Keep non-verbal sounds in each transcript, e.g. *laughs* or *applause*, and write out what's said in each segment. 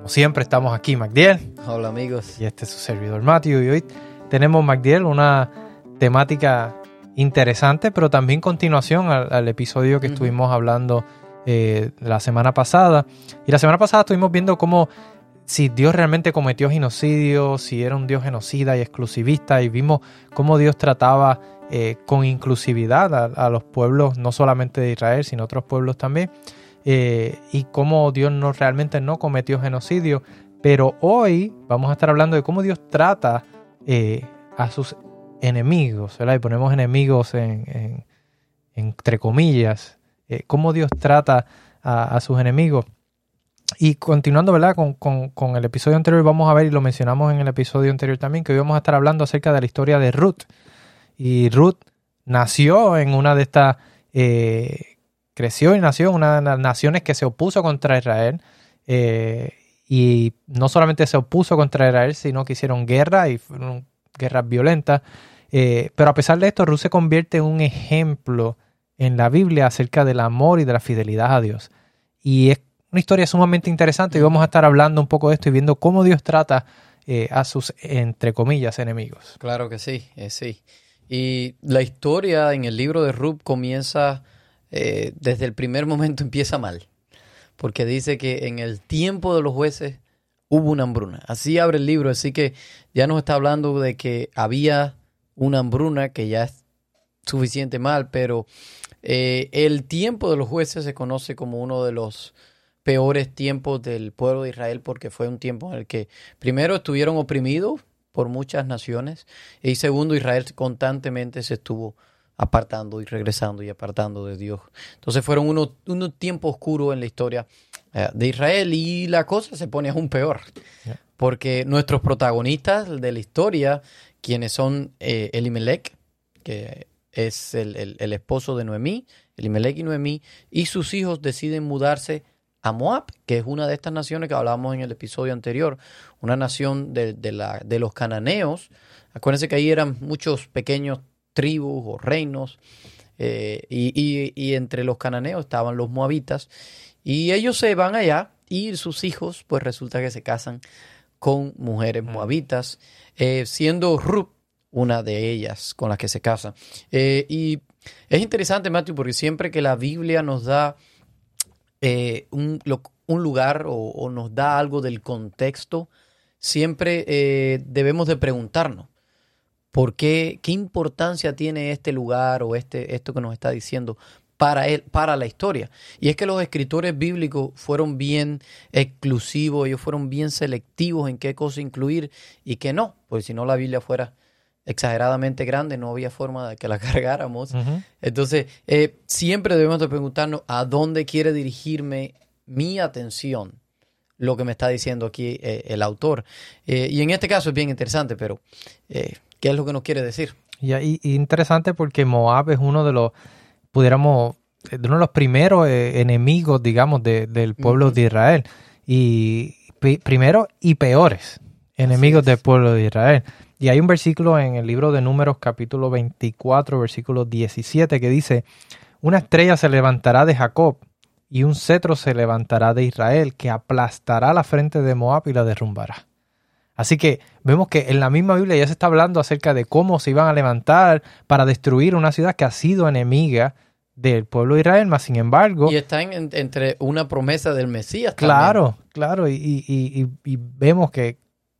Como siempre, estamos aquí, MacDiel. Hola, amigos. Y este es su servidor, Matthew. Y hoy tenemos, MacDiel, una temática interesante, pero también continuación al, episodio que estuvimos hablando eh, la semana pasada. Y la semana pasada estuvimos viendo cómo si Dios realmente cometió genocidio, si era un Dios genocida y exclusivista, y vimos cómo Dios trataba eh, con inclusividad a, a, los pueblos, no solamente de Israel, sino otros pueblos también. Eh, y cómo Dios no, realmente no cometió genocidio. Pero hoy vamos a estar hablando de cómo Dios trata eh, a sus enemigos, ¿verdad? Y ponemos enemigos en, entre comillas, eh, cómo Dios trata a, sus enemigos. Y continuando, ¿verdad? Con, con, el episodio anterior, vamos a ver, y lo mencionamos en el episodio anterior también, que hoy vamos a estar hablando acerca de la historia de Ruth. Y Ruth nació en una de estas creció y nació una de las naciones que se opuso contra Israel. Eh, y no solamente se opuso contra Israel, sino que hicieron guerra y fueron guerras violentas. Eh, pero a pesar de esto, Ruth se convierte en un ejemplo en la Biblia acerca del amor y de la fidelidad a Dios. Y es una historia sumamente interesante y vamos a estar hablando un poco de esto y viendo cómo Dios trata eh, a sus, entre comillas, enemigos. Claro que sí, sí. Y la historia en el libro de Ruth comienza eh, desde el primer momento *laughs* empieza mal, porque dice que en el tiempo de los jueces hubo una hambruna. Así abre el libro, así que ya nos está hablando de que había una hambruna que ya es suficiente mal, pero eh, el tiempo de los jueces se conoce como uno de los peores tiempos del pueblo de Israel porque fue un tiempo en el que primero estuvieron oprimidos por muchas naciones y segundo Israel constantemente se estuvo apartando y regresando y apartando de Dios. Entonces fueron unos, unos tiempos oscuros en la historia eh, de Israel y la cosa se pone aún peor. Porque nuestros protagonistas de la historia, quienes son eh, Elimelech, que es el, esposo de Noemí, Elimelech y Noemí, y sus hijos deciden mudarse a Moab, que es una de estas naciones que hablábamos en el episodio anterior, una nación de, la, de los cananeos. Acuérdense que ahí eran muchos pequeños tribus o reinos. Eh, y, entre los cananeos estaban los moabitas. Y ellos se van allá y sus hijos, pues resulta que se casan con mujeres mm. moabitas, eh, siendo Ruth una de ellas con las que se casan. Eh, y es interesante, Matthew, porque siempre que la Biblia nos da un, un, lugar o, o, nos da algo del contexto, siempre debemos de preguntarnos, ¿Por qué? ¿Qué importancia tiene este lugar o este, esto que nos está diciendo para, él, para la historia? Y es que los escritores bíblicos fueron bien exclusivos, ellos fueron bien selectivos en qué cosa incluir y qué no, porque si no la Biblia fuera exageradamente grande, no había forma de que la *laughs* cargáramos. Entonces, eh, siempre debemos de preguntarnos a dónde quiere dirigirme mi atención lo que me está diciendo aquí eh, el autor. Eh, y en este caso es bien interesante, pero ¿Qué es lo que nos quiere decir? Y, interesante porque Moab es uno de los, pudiéramos, de uno de los primeros eh, enemigos, digamos, del pueblo de Israel. Y primero y peores enemigos del pueblo de Israel. Y hay un versículo en el libro de Números capítulo 24, versículo 17, que dice, una estrella se levantará de Jacob y un cetro se levantará de Israel, que aplastará la frente de Moab y la derrumbará. Así que vemos que en la misma Biblia ya se está hablando acerca de cómo se iban a levantar para destruir una ciudad que ha sido enemiga del pueblo de Israel, más sin embargo... Y está entre una promesa del Mesías. Claro, claro, y, vemos que,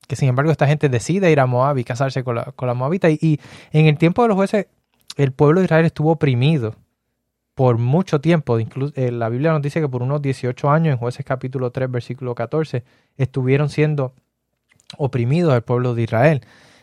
sin embargo esta gente decide ir a Moab y casarse con la, con la Moabita. Y, en el tiempo de los jueces, el pueblo de Israel estuvo oprimido por mucho tiempo. Incluso, eh, la Biblia nos dice que por unos 18 años, en jueces capítulo 3, versículo 14, estuvieron siendo oprimidos del pueblo de Israel.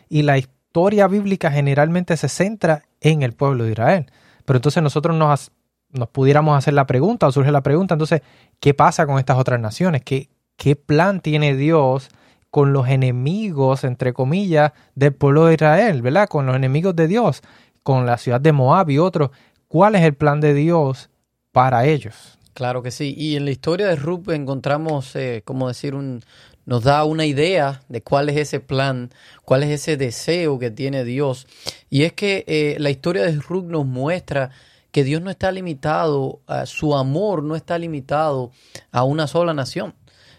Y la historia bíblica generalmente se centra en el pueblo de Israel. Pero entonces nosotros nos, nos pudiéramos hacer la pregunta, o surge la pregunta, entonces, ¿qué pasa con estas otras naciones? ¿Qué, qué plan tiene Dios con los enemigos, entre comillas, del pueblo de Israel, ¿verdad? Con los enemigos de Dios, con la ciudad de Moab y otros. ¿Cuál es el plan de Dios para ellos? Claro que sí. Y en la historia de Ruth encontramos, eh, como decir, un, nos da una idea de cuál es ese plan, cuál es ese deseo que tiene Dios. Y es que eh, la historia de Ruth nos muestra que Dios no está limitado, su amor no está limitado a una sola nación.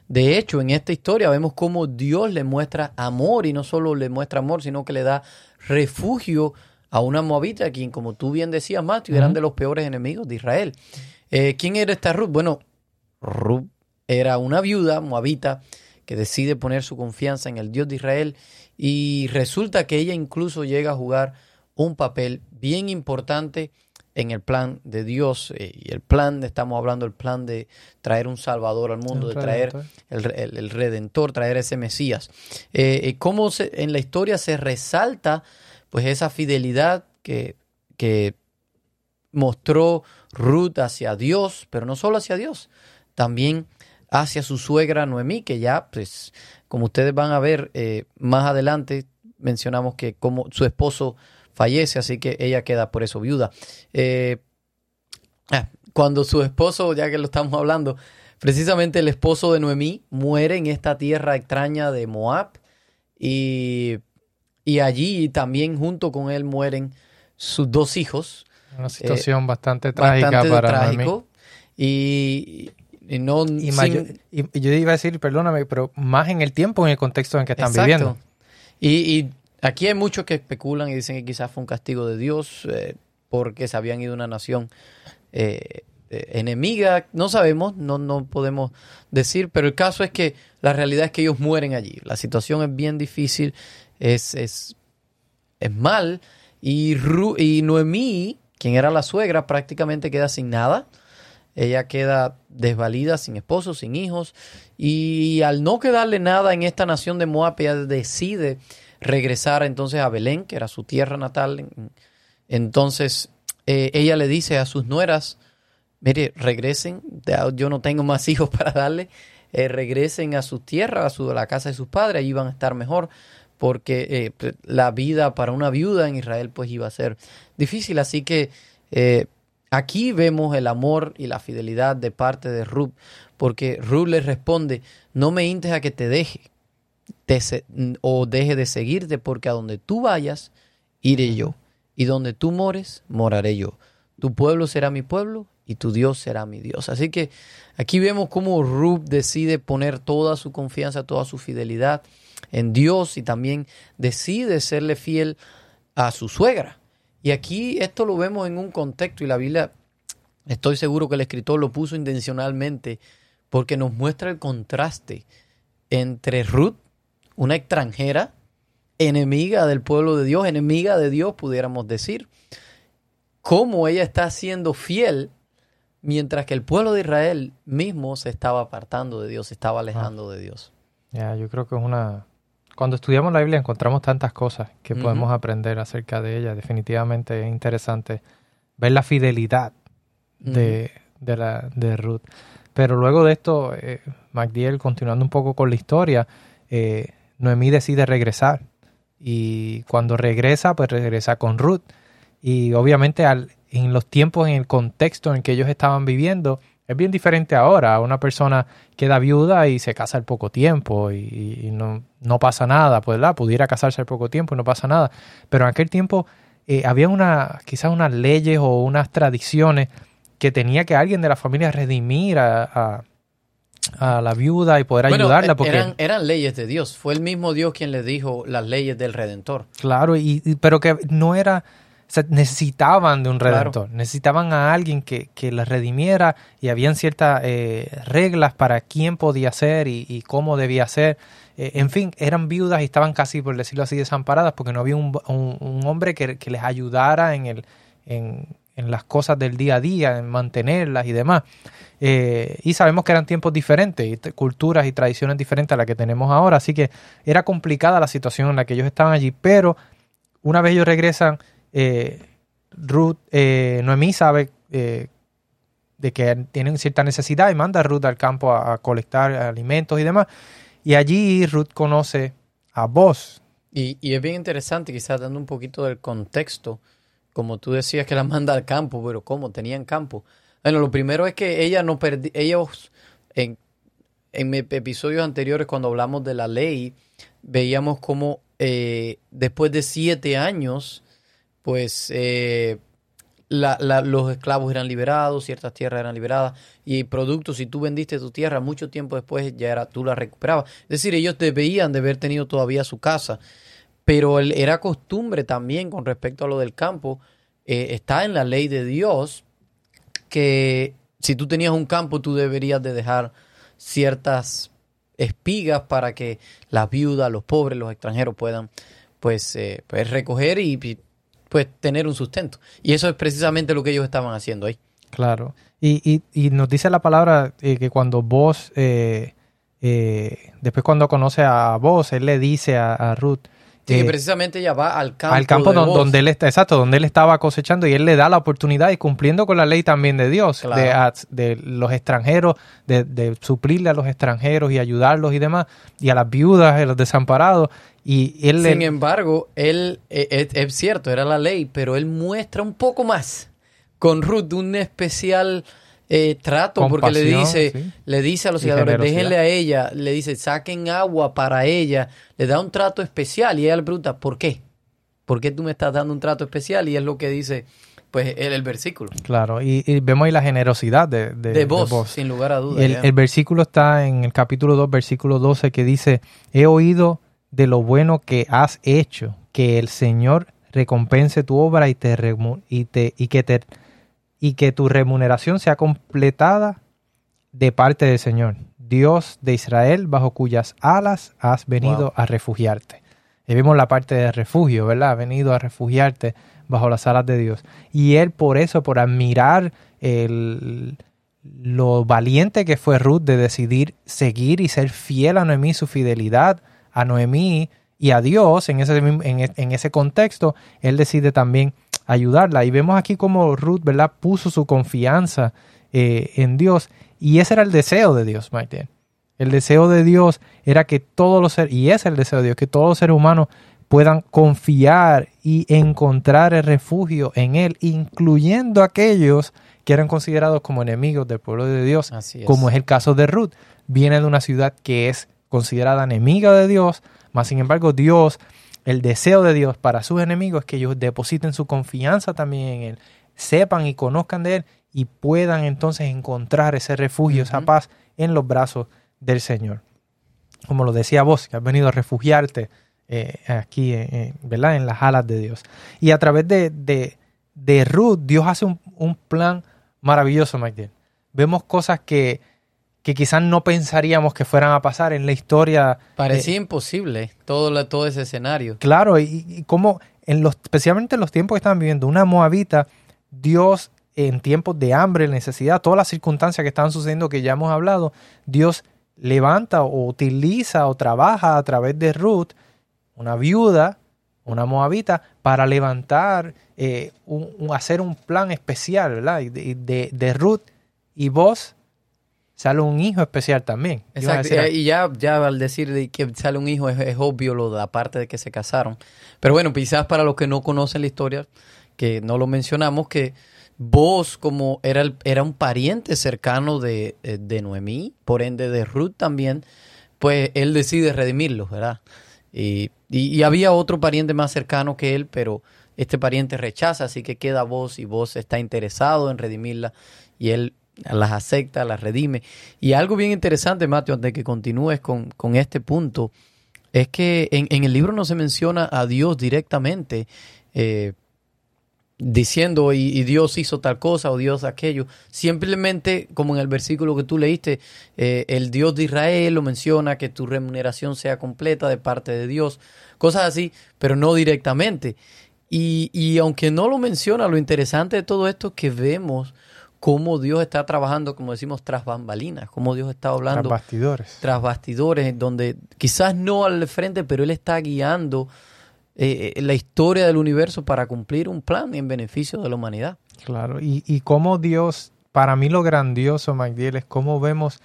De hecho, en esta historia vemos cómo Dios le muestra amor y no solo le muestra amor, sino que le da refugio a una moabita, quien, como tú bien decías, Matthew, eran de los peores enemigos de Israel. Eh, ¿Quién era esta Ruth? Bueno, Ruth era una viuda moabita que decide poner su confianza en el Dios de Israel y resulta que ella incluso llega a jugar un papel bien importante en el plan de Dios eh, y el plan, estamos hablando del plan de traer un Salvador al mundo, de traer el, Redentor, traer ese Mesías. Eh, cómo en la historia se resalta pues esa fidelidad que, que mostró Ruth hacia Dios, pero no solo hacia Dios, también hacia su suegra Noemí, que ya, pues, como ustedes van a ver eh, más adelante, mencionamos que como su esposo fallece, así que ella queda por eso viuda. Eh, ah, cuando su esposo, ya que lo estamos hablando, precisamente el esposo de Noemí muere en esta tierra extraña de Moab y, y allí también junto con él mueren sus dos hijos. Una situación bastante trágica para Noemí. Y, y, no, y, yo iba a decir, perdóname, pero más en el tiempo, en el contexto en que están viviendo. Y, aquí hay muchos que especulan y dicen que quizás fue un castigo de Dios eh, porque se habían ido a una nación eh, eh, enemiga. No sabemos, no, no podemos decir, pero el caso es que la realidad es que ellos mueren allí. La situación es bien difícil, es, es, es mal. Y, y Noemí, quien era la suegra, prácticamente queda sin nada ella queda desvalida, sin esposo, sin hijos, y al no quedarle nada en esta nación de Moab, ella decide regresar entonces a Belén, que era su tierra natal. Entonces eh, ella le dice a sus nueras, mire, regresen, yo no tengo más hijos *laughs* para darle, eh, regresen a su tierra, a, su, la casa de sus padres, allí van a estar mejor, porque eh, pues, la vida para una viuda en Israel pues iba a ser difícil, así que Aquí vemos el amor y la fidelidad de parte de Ruth, porque Ruth le responde, no me intes a que te deje o deje de seguirte, porque a donde tú vayas, iré yo, y donde tú mores, moraré yo. Tu pueblo será mi pueblo y tu Dios será mi Dios. Así que aquí vemos cómo Ruth decide poner toda su confianza, toda su fidelidad en Dios y también decide serle fiel a su suegra. Y aquí esto lo vemos en un contexto y la Biblia, estoy seguro que el escritor lo puso intencionalmente porque nos muestra el contraste entre Ruth, una extranjera, enemiga del pueblo de Dios, enemiga de Dios, pudiéramos decir, cómo ella está siendo fiel mientras que el pueblo de Israel mismo se estaba apartando de Dios, se estaba alejando de Dios. Ya, yo creo que es una, cuando estudiamos la Biblia encontramos tantas cosas que podemos aprender acerca de ella. Definitivamente es interesante ver la fidelidad de, la, de Ruth. Pero luego de esto, eh, MacDiel, continuando un poco con la historia, eh, Noemí decide regresar. Y cuando regresa, pues regresa con Ruth. Y obviamente al, en los tiempos, en el contexto en que ellos estaban viviendo, es bien diferente ahora. Una persona queda viuda y se casa al poco tiempo y, no, no, pasa nada, pues la pudiera casarse al poco tiempo y no pasa nada. Pero en aquel tiempo eh, había una, quizás unas leyes o unas tradiciones que tenía que alguien de la familia redimir a, la viuda y poder ayudarla. Porque... Eran, eran, leyes de Dios. Fue el mismo Dios quien le dijo las leyes del Redentor. Claro, y pero que no era necesitaban de un redentor, necesitaban a alguien que, que les redimiera y habían ciertas eh, reglas para quién podía ser y, cómo debía ser. Eh, en fin, eran viudas y estaban casi, por decirlo así, desamparadas porque no había un, hombre que, les ayudara en, el, en, las cosas del día a día, en mantenerlas y demás. Eh, y sabemos que eran tiempos diferentes, culturas y tradiciones diferentes a las que tenemos ahora, así que era complicada la situación en la que ellos estaban allí, pero una vez ellos regresan, eh, Ruth, eh, Noemí sabe eh, de que tienen cierta necesidad y manda a Ruth al campo a, colectar alimentos y demás. Y allí Ruth conoce a vos. Y, y es bien interesante, quizás dando un poquito del contexto, como tú decías que la manda al campo, pero ¿cómo? Tenían campo. Bueno, lo primero es que ella no perdi ellos en, en episodios anteriores cuando hablamos de la ley, veíamos como eh, después de siete años, pues eh, los esclavos eran liberados, ciertas tierras eran liberadas y productos, si tú vendiste tu tierra mucho tiempo después ya era tú la recuperabas. Es decir, ellos debían de haber tenido todavía su casa, pero era costumbre también con respecto a lo del campo, eh, está en la ley de Dios que si tú tenías un campo tú deberías de dejar ciertas espigas para que las viudas, los pobres, los extranjeros puedan pues, eh, pues recoger y pues tener un sustento. Y eso es precisamente lo que ellos estaban haciendo ahí. Claro. Y, y, nos dice la palabra eh, que cuando vos, eh, después cuando conoce a vos, él le dice a Ruth, que precisamente ella va al campo. Al campo donde, él está, exacto, donde él estaba cosechando y él le da la oportunidad y cumpliendo con la ley también de Dios, de, los extranjeros, de, suplirle a los extranjeros y ayudarlos y demás, y a las viudas, a los desamparados. Y él Sin embargo, él, e, e, es, cierto, era la ley, pero él muestra un poco más con Ruth un especial eh, trato, porque le dice, le dice a los seguidores, déjenle a ella, le dice, saquen agua para ella, le da un trato especial y ella le pregunta, ¿por qué? ¿Por qué tú me estás dando un trato especial? Y es lo que dice pues el, el versículo. Claro, y, vemos ahí la generosidad de, de, vos, sin lugar a dudas. El, el, versículo está en el capítulo 2, versículo 12, que dice, he oído de lo bueno que has hecho, que el Señor recompense tu obra y, te, y, te, y que te y que tu remuneración sea completada de parte del Señor, Dios de Israel, bajo cuyas alas has venido a refugiarte. Y vimos la parte de refugio, ¿verdad? Ha venido a refugiarte bajo las alas de Dios. Y él por eso, por admirar el, lo valiente que fue Ruth de decidir seguir y ser fiel a Noemí, su fidelidad a Noemí y a Dios en ese, en ese contexto, él decide también ayudarla. Y vemos aquí como Ruth, ¿verdad? Puso su confianza eh, en Dios. Y ese era el deseo de Dios, Maite. El deseo de Dios era que todos los seres, y es el deseo de Dios, que todos los seres humanos puedan confiar y encontrar el refugio en Él, incluyendo aquellos que eran considerados como enemigos del pueblo de Dios, como es el caso de Ruth. Viene de una ciudad que es considerada enemiga de Dios, mas sin embargo Dios el deseo de Dios para sus enemigos es que ellos depositen su confianza también en Él, sepan y conozcan de Él y puedan entonces encontrar ese refugio, esa paz en los brazos del Señor. Como lo decía vos, que has venido a refugiarte eh, aquí, eh, ¿verdad? En las alas de Dios. Y a través de, de, Ruth, Dios hace un, un plan maravilloso, Mike. Vemos cosas que, que quizás no pensaríamos que fueran a pasar en la historia. Parecía imposible todo, todo ese escenario. Claro, y, como en los, especialmente en los tiempos que estaban viviendo, una moabita, Dios en tiempos de hambre, necesidad, todas las circunstancias que estaban sucediendo que ya hemos hablado, Dios levanta o utiliza o trabaja a través de Ruth, una viuda, una moabita, para levantar, eh, un, hacer un plan especial, ¿verdad? De, de, de Ruth y vos sale un hijo especial también. Exacto. Y ya, ya al decir que sale un hijo es, obvio lo de aparte de que se casaron. Pero bueno, quizás para los que no conocen la historia, que no lo mencionamos, que vos como era, el, era un pariente cercano de, eh, de Noemí, por ende de Ruth también, pues él decide redimirlos, ¿verdad? Y, y, había otro pariente más cercano que él, pero este pariente rechaza, así que queda vos y vos está interesado en redimirla y él las acepta, las redime. Y algo bien interesante, Mateo, antes de que continúes con, este punto, es que en, el libro no se menciona a Dios directamente, eh, diciendo y, Dios hizo tal cosa o Dios aquello. Simplemente, como en el versículo que tú leíste, eh, el Dios de Israel lo menciona, que tu remuneración sea completa de parte de Dios, cosas así, pero no directamente. Y, y aunque no lo menciona, lo interesante de todo esto es que vemos cómo Dios está trabajando, como decimos, tras bambalinas, cómo Dios está hablando. Tras bastidores. Tras bastidores, donde quizás no al frente, pero Él está guiando eh, eh, la historia del universo para cumplir un plan en beneficio de la humanidad. Claro, y, y cómo Dios, para mí lo grandioso, Magdiel, es cómo vemos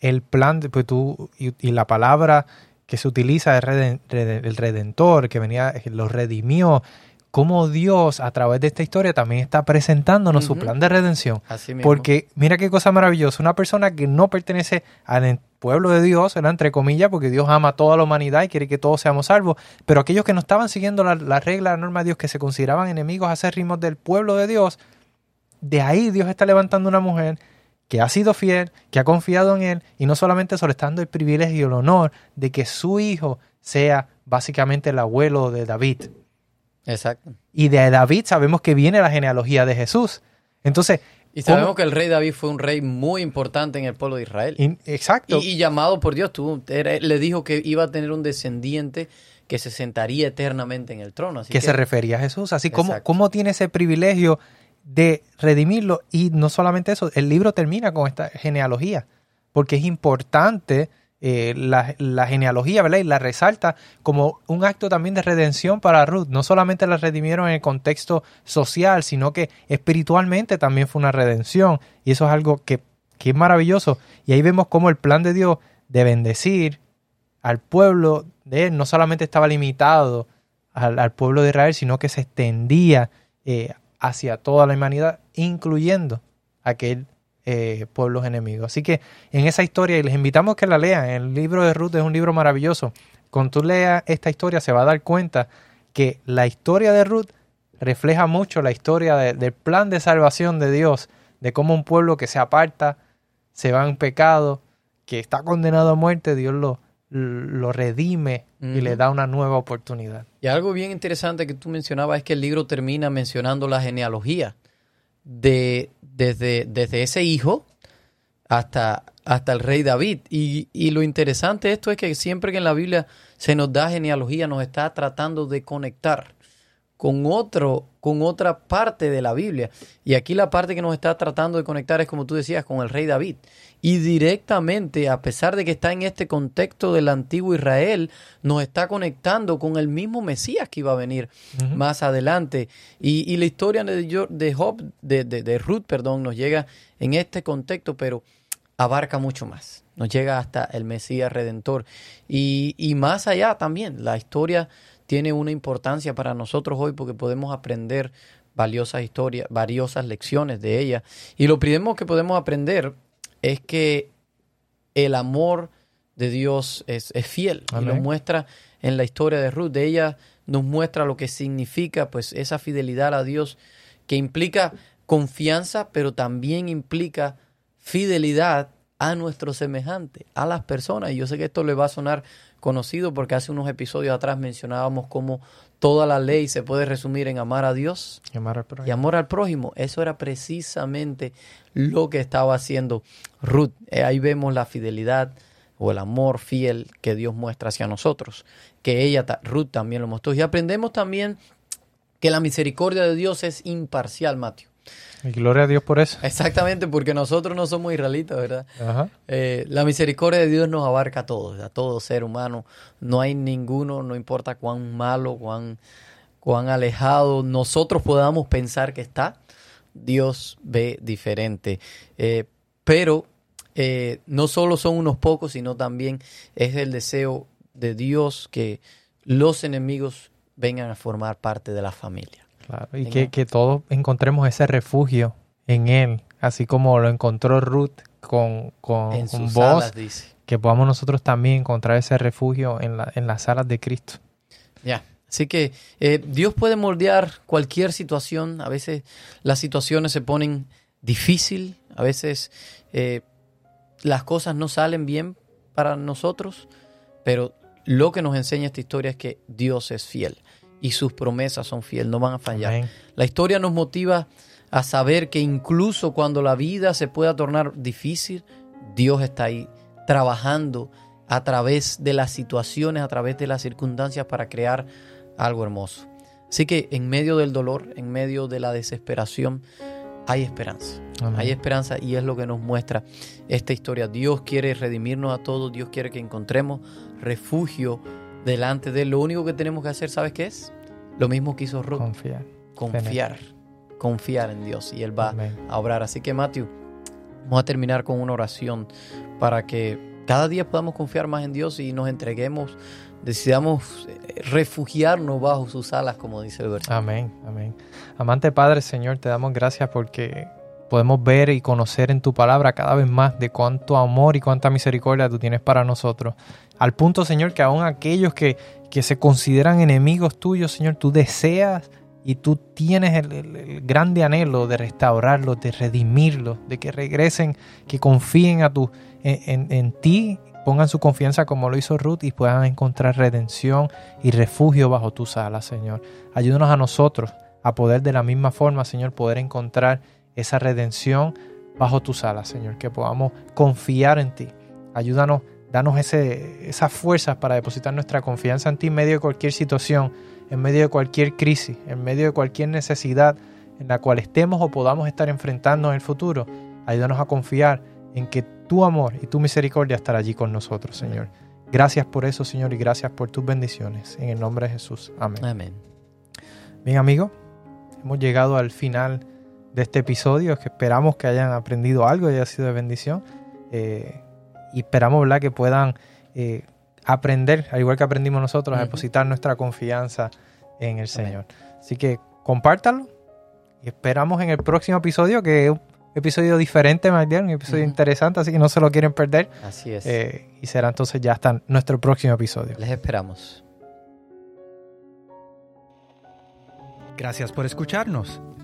el plan, de, pues tú, y, y la palabra que se utiliza es el redentor, que venía, lo redimió, cómo Dios a través de esta historia también está presentándonos su plan de redención. Así mismo. Porque mira qué cosa maravillosa, una persona que no pertenece al pueblo de Dios, ¿verdad? entre comillas, porque Dios ama a toda la humanidad y quiere que todos seamos salvos, pero aquellos que no estaban siguiendo la, la regla, la norma de Dios, que se consideraban enemigos acérrimos del pueblo de Dios, de ahí Dios está levantando una mujer que ha sido fiel, que ha confiado en Él, y no solamente eso, le está dando el privilegio y el honor de que su hijo sea básicamente el abuelo de David. Exacto. Y de David sabemos que viene la genealogía de Jesús. Entonces, Y ¿cómo- sabemos que el rey David fue un rey muy importante en el pueblo de Israel. In- exacto. Y, y llamado por Dios, tú, era- le dijo que iba a tener un descendiente que se sentaría eternamente en el trono. Así que, que, se refería a Jesús. Así como, como tiene ese privilegio de redimirlo. Y no solamente eso, el libro termina con esta genealogía, porque es importante eh, la, genealogía, ¿verdad? Y la resalta como un acto también de redención para Ruth. No solamente la redimieron en el contexto social, sino que espiritualmente también fue una redención. Y eso es algo que, que es maravilloso. Y ahí vemos cómo el plan de Dios de bendecir al pueblo de él no solamente estaba limitado al, al pueblo de Israel, sino que se extendía eh, hacia toda la humanidad, incluyendo aquel eh, pueblos enemigos. Así que en esa historia, y les invitamos que la lean, el libro de Ruth es un libro maravilloso. Cuando tú leas esta historia se va a dar cuenta que la historia de Ruth refleja mucho la historia de- del plan de salvación de Dios, de cómo un pueblo que se aparta, se va en pecado, que está condenado a muerte, Dios lo, lo redime y le da una nueva oportunidad. Y algo bien interesante que tú mencionabas es que el libro termina mencionando la genealogía de desde, desde ese hijo hasta, hasta el rey David. Y, y lo interesante de esto es que siempre que en la Biblia se nos da genealogía, nos está tratando de conectar con otro, con otra parte de la Biblia. Y aquí la parte que nos está tratando de conectar es, como tú decías, con el rey David. Y directamente, a pesar de que está en este contexto del antiguo Israel, nos está conectando con el mismo Mesías que iba a venir más adelante. Y, y la historia de Job, de, de- de Ruth, perdón, nos llega en este contexto, pero abarca mucho más. Nos llega hasta el Mesías Redentor. Y, y más allá también, la historia tiene una importancia para nosotros hoy porque podemos aprender valiosas historias, valiosas lecciones de ella. Y lo primero que podemos aprender es que el amor de Dios es, es fiel y lo muestra en la historia de Ruth. De ella nos muestra lo que significa pues esa fidelidad a Dios que implica confianza, pero también implica fidelidad a nuestro semejante, a las personas. Y yo sé que esto le va a sonar conocido porque hace unos episodios atrás mencionábamos cómo toda la ley se puede resumir en amar a Dios Llamar al prójimo. y amor al prójimo. Eso era precisamente lo que estaba haciendo Ruth. Eh, ahí vemos la fidelidad o el amor fiel que Dios muestra hacia nosotros, que ella, Ruth, también lo mostró. Y aprendemos también que la misericordia de Dios es imparcial, Mateo. Y gloria a Dios por eso. Exactamente, porque nosotros no somos israelitas, ¿verdad? Ajá. Eh, la misericordia de Dios nos abarca a todos, a todo ser humano. No hay ninguno, no importa cuán malo, cuán, cuán alejado nosotros podamos pensar que está, Dios ve diferente. Eh, pero eh, no solo son unos pocos, sino también es el deseo de Dios que los enemigos vengan a formar parte de la familia. Claro, y que, que todos encontremos ese refugio en Él, así como lo encontró Ruth con, con, en con vos, dice. que podamos nosotros también encontrar ese refugio en, la, en las alas de Cristo. Ya. Así que eh, Dios puede moldear cualquier situación. A veces las situaciones se ponen difícil, a veces eh, las cosas no salen bien para nosotros, pero lo que nos enseña esta historia es que Dios es fiel y sus promesas son fieles, no van a fallar. Amén. La historia nos motiva a saber que incluso cuando la vida se pueda tornar difícil, Dios está ahí trabajando a través de las situaciones, a través de las circunstancias para crear algo hermoso. Así que en medio del dolor, en medio de la desesperación, hay esperanza. Amén. Hay esperanza y es lo que nos muestra esta historia. Dios quiere redimirnos a todos, Dios quiere que encontremos refugio delante de Él. Lo único que tenemos que hacer, ¿sabes qué es? Lo mismo que hizo Ruth Confiar. confiar, confiar en Dios y Él va Amén. a obrar. Así que Matthew, Vamos a terminar con una oración para que cada día podamos confiar más en Dios y nos entreguemos, decidamos eh, refugiarnos bajo sus alas, como dice el versículo. Amén, amén. Amante Padre, Señor, te damos gracias porque podemos ver y conocer en tu palabra cada vez más de cuánto amor y cuánta misericordia tú tienes para nosotros. Al punto, Señor, que aún aquellos que, que se consideran enemigos tuyos, Señor, tú deseas y tú tienes el, grande anhelo de restaurarlos, de redimirlos, de que regresen, que confíen a tu, en, en, ti, pongan su confianza como lo hizo Ruth y puedan encontrar redención y refugio bajo tus alas, Señor. Ayúdanos a nosotros a poder de la misma forma, Señor, poder encontrar esa redención bajo tus alas, Señor, que podamos confiar en ti. Ayúdanos, danos ese, esas fuerzas para depositar nuestra confianza en ti en medio de cualquier situación en medio de cualquier crisis, en medio de cualquier necesidad en la cual estemos o podamos estar enfrentando en el futuro, ayúdanos a confiar en que tu amor y tu misericordia estará allí con nosotros, Señor. Gracias por eso, Señor, y gracias por tus bendiciones. En el nombre de Jesús. Amén. Amén. Bien, amigos, hemos llegado al final de este episodio, que esperamos que hayan aprendido algo y haya sido de bendición. Eh, y esperamos, ¿verdad?, que puedan eh, aprender, al igual que aprendimos nosotros, a depositar nuestra confianza en el Señor. Así que compártalo y esperamos en el próximo episodio, que es un episodio diferente, más un episodio interesante, así que no se lo quieren perder. Así es. Eh, y será entonces ya hasta nuestro próximo episodio. Les esperamos. Gracias por escucharnos.